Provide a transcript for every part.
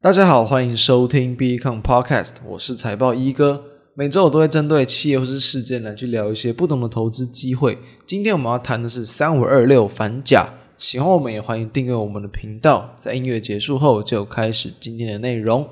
大家好，欢迎收听 BECON Podcast，我是财报一哥。每周我都会针对企业或是事件来去聊一些不同的投资机会。今天我们要谈的是三五二六反甲。喜欢我们也欢迎订阅我们的频道。在音乐结束后，就开始今天的内容。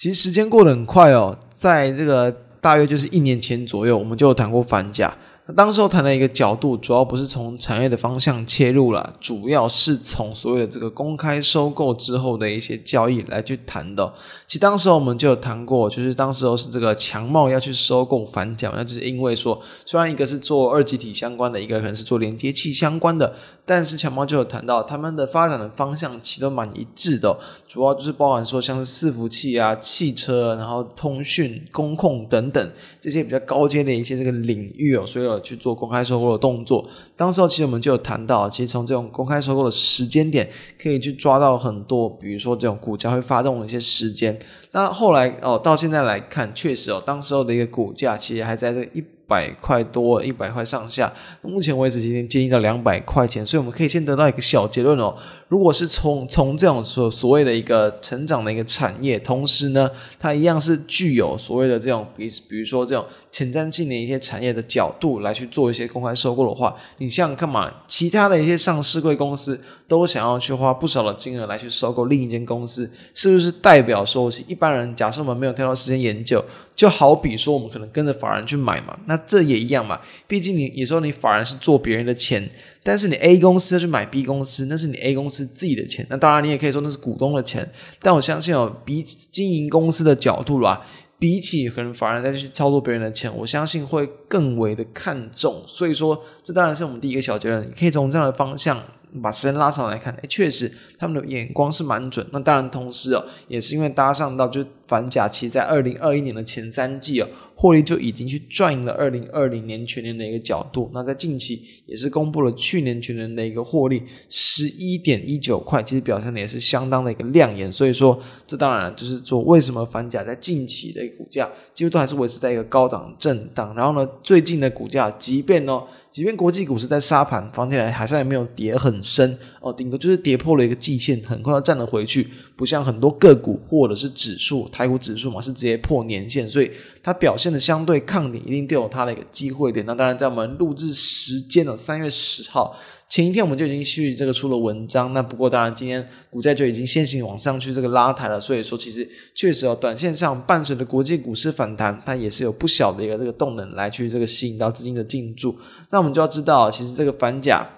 其实时间过得很快哦，在这个大约就是一年前左右，我们就谈过反甲。当时候谈的一个角度，主要不是从产业的方向切入了，主要是从所谓的这个公开收购之后的一些交易来去谈的。其实当时候我们就有谈过，就是当时候是这个强茂要去收购反甲，那就是因为说，虽然一个是做二极体相关的，一个可能是做连接器相关的，但是强茂就有谈到他们的发展的方向其实都蛮一致的，主要就是包含说像是伺服器啊、汽车，然后通讯、工控等等这些比较高阶的一些这个领域哦，所以。去做公开收购的动作，当时候其实我们就有谈到，其实从这种公开收购的时间点，可以去抓到很多，比如说这种股价会发动的一些时间。那后来哦，到现在来看，确实哦，当时候的一个股价其实还在这一。百块多，一百块上下。目前为止，今天接近到两百块钱，所以我们可以先得到一个小结论哦。如果是从从这种所所谓的一个成长的一个产业，同时呢，它一样是具有所谓的这种比比如说这种前瞻性的一些产业的角度来去做一些公开收购的话，你想想看嘛，其他的一些上市贵公司都想要去花不少的金额来去收购另一间公司，是不是代表说一般人假设我们没有太多时间研究？就好比说，我们可能跟着法人去买嘛，那这也一样嘛。毕竟你有时候你法人是做别人的钱，但是你 A 公司要去买 B 公司，那是你 A 公司自己的钱。那当然你也可以说那是股东的钱，但我相信哦，比经营公司的角度啦，比起可能法人再去操作别人的钱，我相信会更为的看重。所以说，这当然是我们第一个小结论。你可以从这样的方向。把时间拉长来看，哎，确实他们的眼光是蛮准。那当然，同时哦，也是因为搭上到就是反甲，其实在二零二一年的前三季哦，获利就已经去赚赢了二零二零年全年的一个角度。那在近期也是公布了去年全年的一个获利十一点一九块，其实表现的也是相当的一个亮眼。所以说，这当然就是说，为什么反甲在近期的股价几乎都还是维持在一个高档震荡。然后呢，最近的股价即便哦。即便国际股市在杀盘，房地产还是还没有跌很深哦，顶多就是跌破了一个季线，很快要站了回去。不像很多个股或者是指数，台股指数嘛是直接破年线，所以它表现的相对抗跌，一定都有它的一个机会点。那当然，在我们录制时间的三月十号。前一天我们就已经去这个出了文章，那不过当然今天股价就已经先行往上去这个拉抬了，所以说其实确实哦，短线上伴随着国际股市反弹，它也是有不小的一个这个动能来去这个吸引到资金的进驻。那我们就要知道，其实这个反甲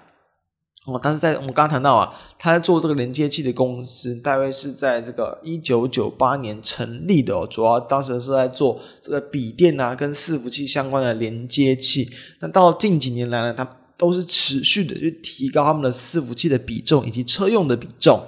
哦，但是在我们刚刚谈到啊，他在做这个连接器的公司，大约是在这个一九九八年成立的哦，主要当时是在做这个笔电啊跟伺服器相关的连接器。那到近几年来呢，它都是持续的去提高他们的伺服器的比重以及车用的比重，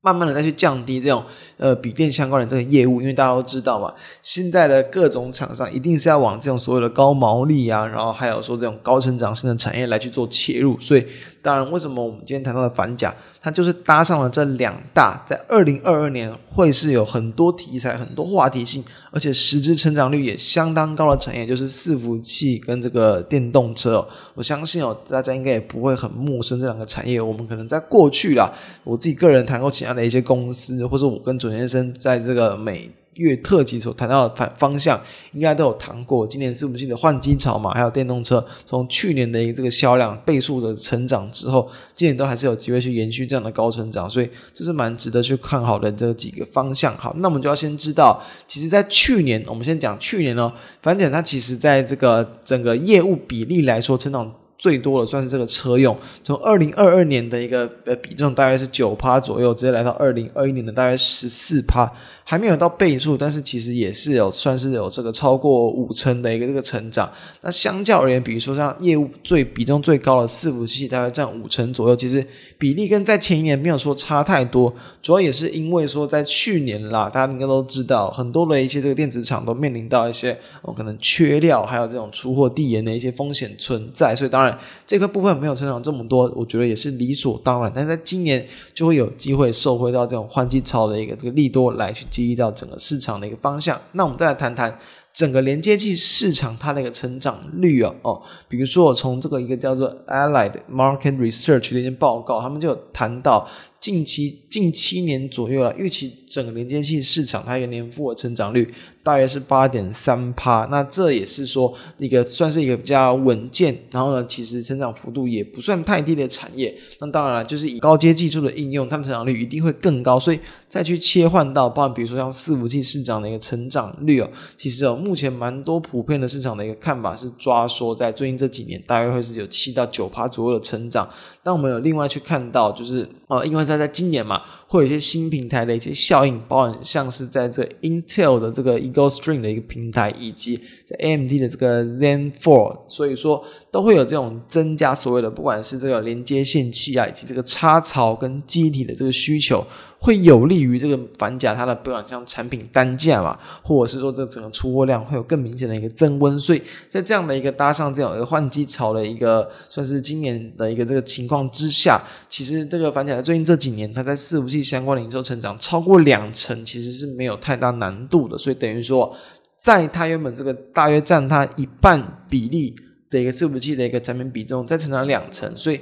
慢慢的再去降低这种呃笔电相关的这个业务，因为大家都知道嘛，现在的各种厂商一定是要往这种所有的高毛利啊，然后还有说这种高成长性的产业来去做切入，所以当然为什么我们今天谈到的反甲，它就是搭上了这两大，在二零二二年会是有很多题材、很多话题性，而且实质成长率也相当高的产业，就是伺服器跟这个电动车。我相信哦，大家应该也不会很陌生这两个产业。我们可能在过去啦，我自己个人谈过其他的一些公司，或者我跟准先生在这个美。月特辑所谈到的反方向，应该都有谈过。今年伺服器的换机潮嘛，还有电动车，从去年的一个这个销量倍数的成长之后，今年都还是有机会去延续这样的高成长，所以这是蛮值得去看好的这几个方向。好，那我们就要先知道，其实在去年，我们先讲去年哦，反正它其实在这个整个业务比例来说，成长。最多的算是这个车用，从二零二二年的一个呃比重大概是九趴左右，直接来到二零二一年的大概十四趴，还没有到倍数，但是其实也是有算是有这个超过五成的一个这个成长。那相较而言，比如说像业务最比重最高的伺服器，大概占五成左右，其实比例跟在前一年没有说差太多。主要也是因为说在去年啦，大家应该都知道，很多的一些这个电子厂都面临到一些哦可能缺料，还有这种出货递延的一些风险存在，所以当然。这个部分没有成长这么多，我觉得也是理所当然。但在今年就会有机会受惠到这种换季潮的一个这个利多来去记忆到整个市场的一个方向。那我们再来谈谈。整个连接器市场它的一个成长率哦哦，比如说我从这个一个叫做 Allied Market Research 的一篇报告，他们就谈到。近期近七年左右啊，预期整个连接器市场它一个年复合成长率大约是八点三趴，那这也是说一个算是一个比较稳健，然后呢，其实成长幅度也不算太低的产业。那当然了，就是以高阶技术的应用，它们成长率一定会更高。所以再去切换到，包括比如说像伺服器市场的一个成长率哦，其实哦，目前蛮多普遍的市场的一个看法是抓说，在最近这几年大约会是有七到九趴左右的成长。但我们有另外去看到，就是呃，因为在在今年嘛，会有一些新平台的一些效应，包含像是在这 Intel 的这个 Eagle Stream 的一个平台，以及在 AMD 的这个 Zen 4，所以说都会有这种增加所谓的不管是这个连接线器啊，以及这个插槽跟机体的这个需求。会有利于这个反甲它的不管像产品单价嘛，或者是说这整个出货量会有更明显的一个增温，所以在这样的一个搭上这样一个换机潮的一个算是今年的一个这个情况之下，其实这个反甲在最近这几年它在伺服器相关的营收成长超过两成，其实是没有太大难度的，所以等于说在它原本这个大约占它一半比例的一个伺服器的一个产品比重再成长两成，所以。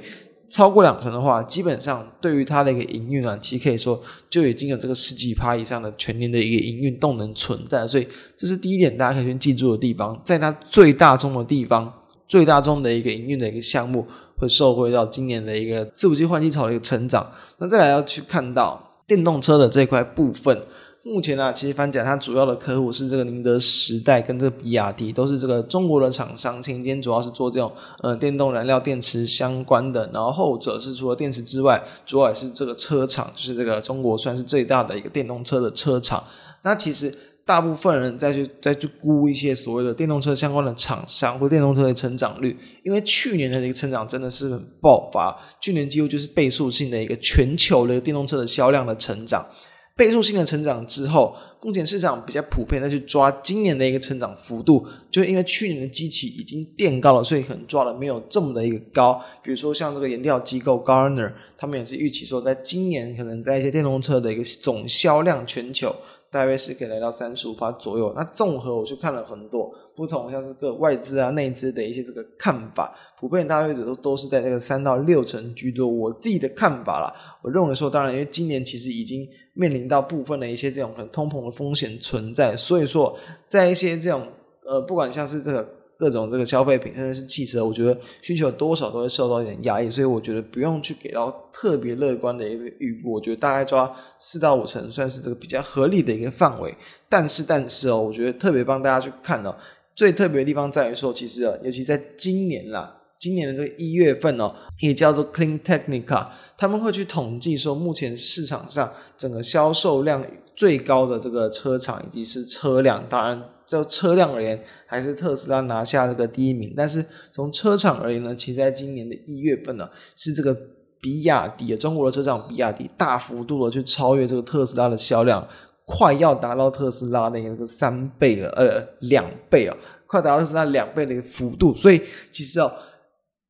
超过两成的话，基本上对于它的一个营运啊，其实可以说就已经有这个十几趴以上的全年的一个营运动能存在，所以这是第一点，大家可以先记住的地方。在它最大宗的地方，最大宗的一个营运的一个项目，会受惠到今年的一个伺服器换机潮的一个成长。那再来要去看到电动车的这块部分。目前呢、其实反甲它主要的客户是这个宁德时代跟这个比亚迪，都是这个中国的厂商。前天主要是做这种呃电动燃料电池相关的，然后后者是除了电池之外，主要也是这个车厂，就是这个中国算是最大的一个电动车的车厂。那其实大部分人再去再去估一些所谓的电动车相关的厂商或电动车的成长率，因为去年的一个成长真的是很爆发，去年几乎就是倍数性的一个全球的电动车的销量的成长。倍数性的成长之后，目前市场比较普遍再去抓今年的一个成长幅度，就因为去年的基期已经垫高了，所以可能抓的没有这么的一个高。比如说像这个研调机构 g a r n e r 他们也是预期说，在今年可能在一些电动车的一个总销量全球。大约是可以来到三十五趴左右。那综合我去看了很多不同，像是各外资啊、内资的一些这个看法，普遍大约都都是在这个三到六成居多。我自己的看法啦，我认为说，当然因为今年其实已经面临到部分的一些这种可能通膨的风险存在，所以说在一些这种呃，不管像是这个。各种这个消费品，甚至是汽车，我觉得需求多少都会受到一点压抑，所以我觉得不用去给到特别乐观的一个预估。我觉得大概抓四到五成算是这个比较合理的一个范围。但是，但是哦，我觉得特别帮大家去看哦，最特别的地方在于说，其实啊，尤其在今年啦，今年的这个一月份哦，也叫做 Clean Technica，他们会去统计说，目前市场上整个销售量最高的这个车厂以及是车辆，当然。就车辆而言，还是特斯拉拿下这个第一名。但是从车厂而言呢，其实在今年的一月份呢，是这个比亚迪，中国的车厂比亚迪大幅度的去超越这个特斯拉的销量，快要达到特斯拉的一个三倍了，呃，两倍啊，快达到特斯拉两倍的一个幅度。所以其实哦，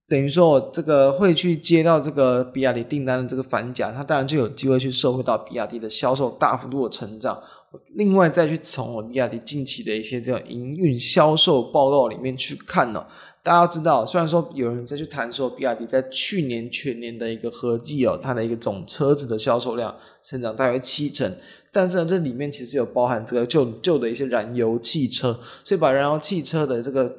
等于说我这个会去接到这个比亚迪订单的这个反甲，它当然就有机会去受惠到比亚迪的销售大幅度的成长。另外再去从我比亚迪近期的一些这种营运销售报告里面去看呢，大家要知道，虽然说有人在去谈说比亚迪在去年全年的一个合计哦，它的一个总车子的销售量增长大约七成，但是呢，这里面其实有包含这个旧旧的一些燃油汽车，所以把燃油汽车的这个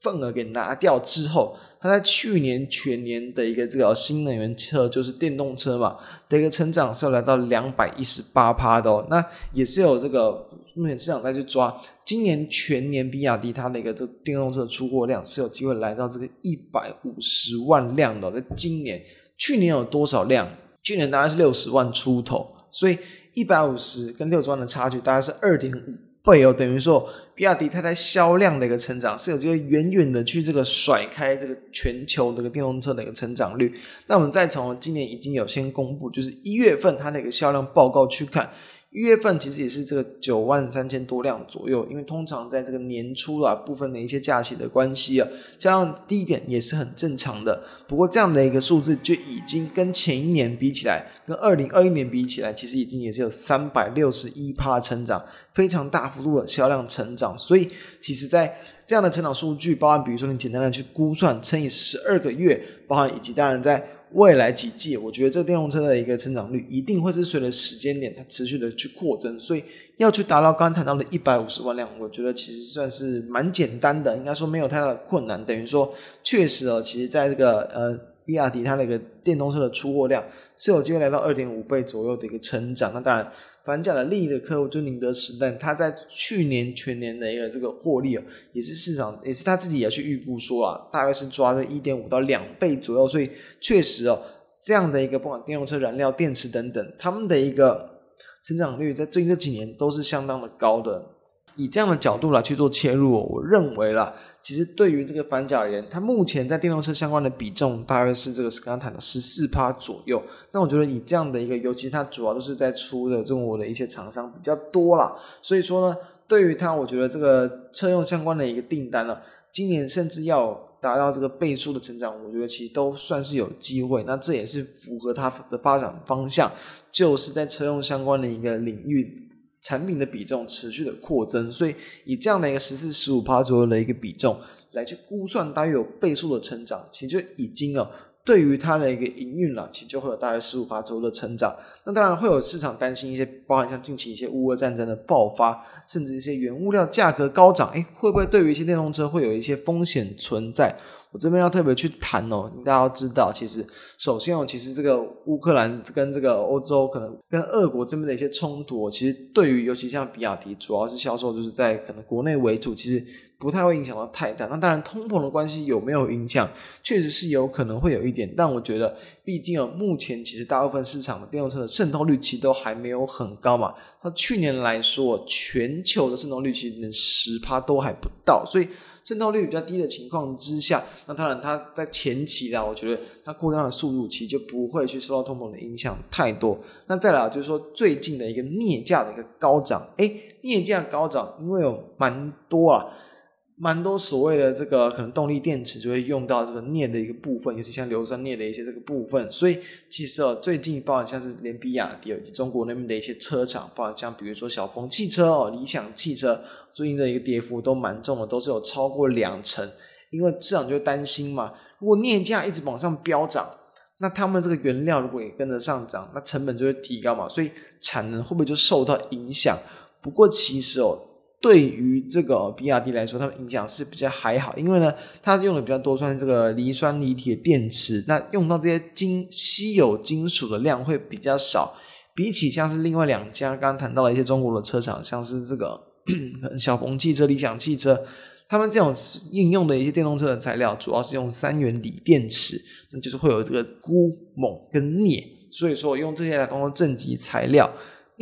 份额给拿掉之后，它在去年全年的一个这个新能源车，就是电动车嘛的一个成长是要来到两百一十八趴的哦，那也是有这个目前市场在去抓，今年全年比亚迪它的一个这电动车出货量是有机会来到这个一百五十万辆的，在今年，去年有多少辆？去年大概是六十万出头，所以一百五十跟六十万的差距大概是二点五。会有等于说，比亚迪它在销量的一个成长是有机会远远的去这个甩开这个全球这个电动车的一个成长率。那我们再从今年已经有先公布，就是一月份它那个销量报告去看，一月份其实也是这个九万三千多辆左右，因为通常在这个年初啊，部分的一些假期的关系啊，加上低一点也是很正常的。不过这样的一个数字就已经跟前一年比起来，跟二零二一年比起来，其实已经也是有三百六十一趴成长，非常大幅度的销量成长。所以其实，在这样的成长数据，包含比如说你简单的去估算，乘以十二个月，包含以及当然在。未来几季，我觉得这个电动车的一个成长率一定会是随着时间点它持续的去扩增，所以要去达到刚刚谈到的一百五十万辆，我觉得其实算是蛮简单的，应该说没有太大的困难。等于说，确实哦，其实在这个呃，比亚迪它的一个电动车的出货量是有机会来到二点五倍左右的一个成长。那当然。反甲的另一个客户就宁德时代，他在去年全年的一个这个获利啊，也是市场也是他自己也去预估说啊，大概是抓在一点五到两倍左右，所以确实哦，这样的一个不管电动车燃料、电池等等，他们的一个成长率在最近这几年都是相当的高的。以这样的角度来去做切入，我认为啦，其实对于这个反甲而言，它目前在电动车相关的比重大约是这个是刚刚谈的十四趴左右。那我觉得以这样的一个，尤其它主要都是在出的中国的一些厂商比较多啦，所以说呢，对于它，我觉得这个车用相关的一个订单呢，今年甚至要达到这个倍数的成长，我觉得其实都算是有机会。那这也是符合它的发展方向，就是在车用相关的一个领域。产品的比重持续的扩增，所以以这样的一个十四十五趴左右的一个比重来去估算，大约有倍数的成长，其实就已经啊，对于它的一个营运了，其实就会有大概十五八周的成长。那当然会有市场担心一些，包含像近期一些乌俄战争的爆发，甚至一些原物料价格高涨，诶，会不会对于一些电动车会有一些风险存在？我这边要特别去谈哦，大家要知道，其实首先哦，其实这个乌克兰跟这个欧洲可能跟俄国这边的一些冲突，其实对于尤其像比亚迪，主要是销售就是在可能国内为主，其实不太会影响到太大。那当然，通膨的关系有没有影响，确实是有可能会有一点。但我觉得，毕竟啊，目前其实大部分市场的电动车的渗透率其实都还没有很高嘛。它去年来说，全球的渗透率其实连十趴都还不到，所以。渗透率比较低的情况之下，那当然它在前期啦，我觉得它扩张的速度其实就不会去受到通膨的影响太多。那再来就是说最近的一个镍价的一个高涨，哎，镍价高涨，因为有蛮多啊。蛮多所谓的这个可能动力电池就会用到这个镍的一个部分，尤其像硫酸镍的一些这个部分，所以其实哦，最近包含像是连比亚迪以及中国那边的一些车厂，包含像比如说小鹏汽车哦、理想汽车，最近的一个跌幅都蛮重的，都是有超过两成，因为市场就会担心嘛，如果镍价一直往上飙涨，那他们这个原料如果也跟着上涨，那成本就会提高嘛，所以产能会不会就受到影响？不过其实哦。对于这个比亚迪来说，它的影响是比较还好，因为呢，它用的比较多，算是这个磷酸锂铁电池，那用到这些金稀有金属的量会比较少，比起像是另外两家刚刚谈到的一些中国的车厂，像是这个小鹏汽车、理想汽车，他们这种应用的一些电动车的材料，主要是用三元锂电池，那就是会有这个钴、锰跟镍，所以说用这些来当做正极材料。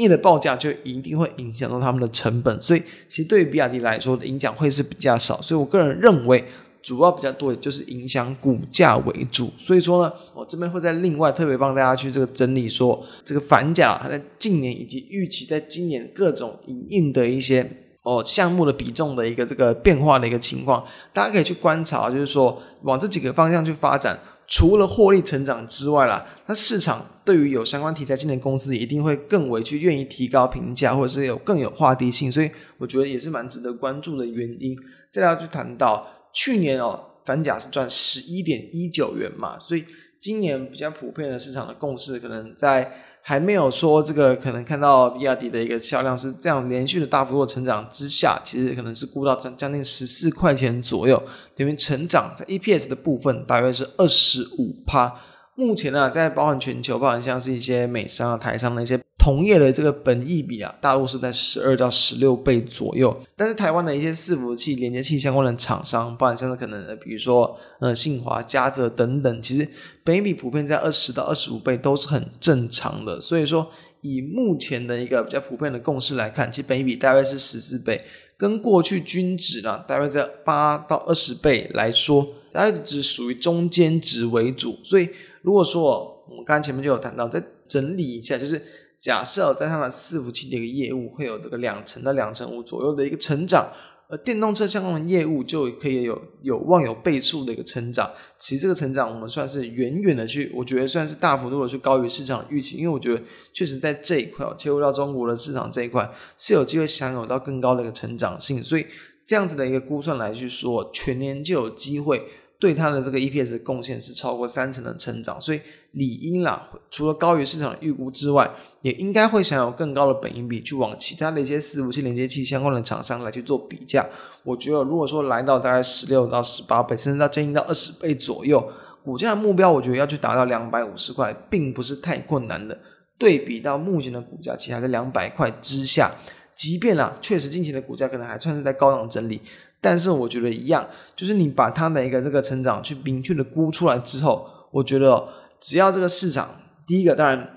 你的报价就一定会影响到他们的成本，所以其实对于比亚迪来说的影响会是比较少。所以我个人认为，主要比较多的就是影响股价为主。所以说呢，我这边会在另外特别帮大家去这个整理说，这个反甲它在近年以及预期在今年各种营运的一些哦项目的比重的一个这个变化的一个情况，大家可以去观察，就是说往这几个方向去发展。除了获利成长之外啦，那市场对于有相关题材进的公司，一定会更为去愿意提高评价，或者是有更有话题性，所以我觉得也是蛮值得关注的原因。再来就谈到去年哦，反甲是赚十一点一九元嘛，所以今年比较普遍的市场的共识可能在。还没有说这个可能看到比亚迪的一个销量是这样连续的大幅度成长之下，其实可能是估到将将近十四块钱左右，等于成长在 EPS 的部分大约是二十五趴。目前呢，在包含全球，包含像是一些美商啊、台商的一些。同业的这个本益比啊，大陆是在十二到十六倍左右，但是台湾的一些伺服器、连接器相关的厂商，包含像是可能，比如说呃信华、嘉泽等等，其实本益比普遍在二十到二十五倍都是很正常的。所以说，以目前的一个比较普遍的共识来看，其实本益比大约是十四倍，跟过去均值呢，大约在八到二十倍来说，大概只属于中间值为主。所以如果说我们刚才前面就有谈到，再整理一下，就是。假设在它的伺服器的一个业务会有这个两成到两成五左右的一个成长。而电动车相关的业务就可以有有望有倍数的一个成长，其实这个成长我们算是远远的去，我觉得算是大幅度的去高于市场预期，因为我觉得确实在这一块切入到中国的市场这一块是有机会享有到更高的一个成长性，所以这样子的一个估算来去说，全年就有机会。对它的这个 EPS 的贡献是超过三成的成长，所以理应啦，除了高于市场预估之外，也应该会享有更高的本益比去往其他的一些伺服器连接器相关的厂商来去做比价。我觉得如果说来到大概十六到十八倍，甚至到接近到二十倍左右，股价的目标，我觉得要去达到两百五十块，并不是太困难的。对比到目前的股价，其实还在两百块之下，即便啦，确实近期的股价可能还算是在高档整理。但是我觉得一样，就是你把它的一个这个成长去明确的估出来之后，我觉得只要这个市场第一个当然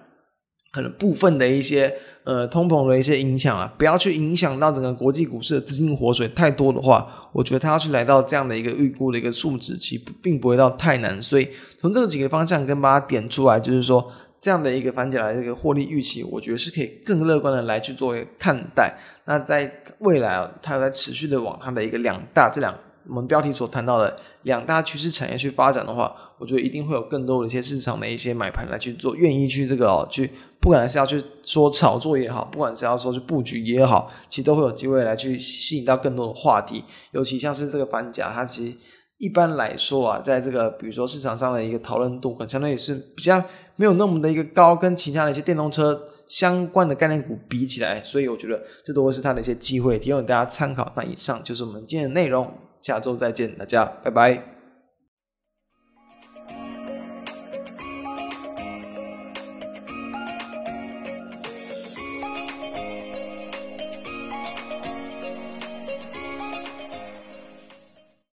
可能部分的一些呃通膨的一些影响啊，不要去影响到整个国际股市的资金活水太多的话，我觉得它要去来到这样的一个预估的一个数值，其实并不会到太难。所以从这几个方向跟大家点出来，就是说。这样的一个反甲来的一个获利预期，我觉得是可以更乐观的来去做看待。那在未来啊，它在持续的往它的一个两大这两我们标题所谈到的两大趋势产业去发展的话，我觉得一定会有更多的一些市场的一些买盘来去做，愿意去这个哦去，不管是要去说炒作也好，不管是要说去布局也好，其实都会有机会来去吸引到更多的话题。尤其像是这个反甲，它其实。一般来说啊，在这个比如说市场上的一个讨论度，可能相对也是比较没有那么的一个高，跟其他的一些电动车相关的概念股比起来，所以我觉得这都会是它的一些机会，提供给大家参考。那以上就是我们今天的内容，下周再见，大家拜拜。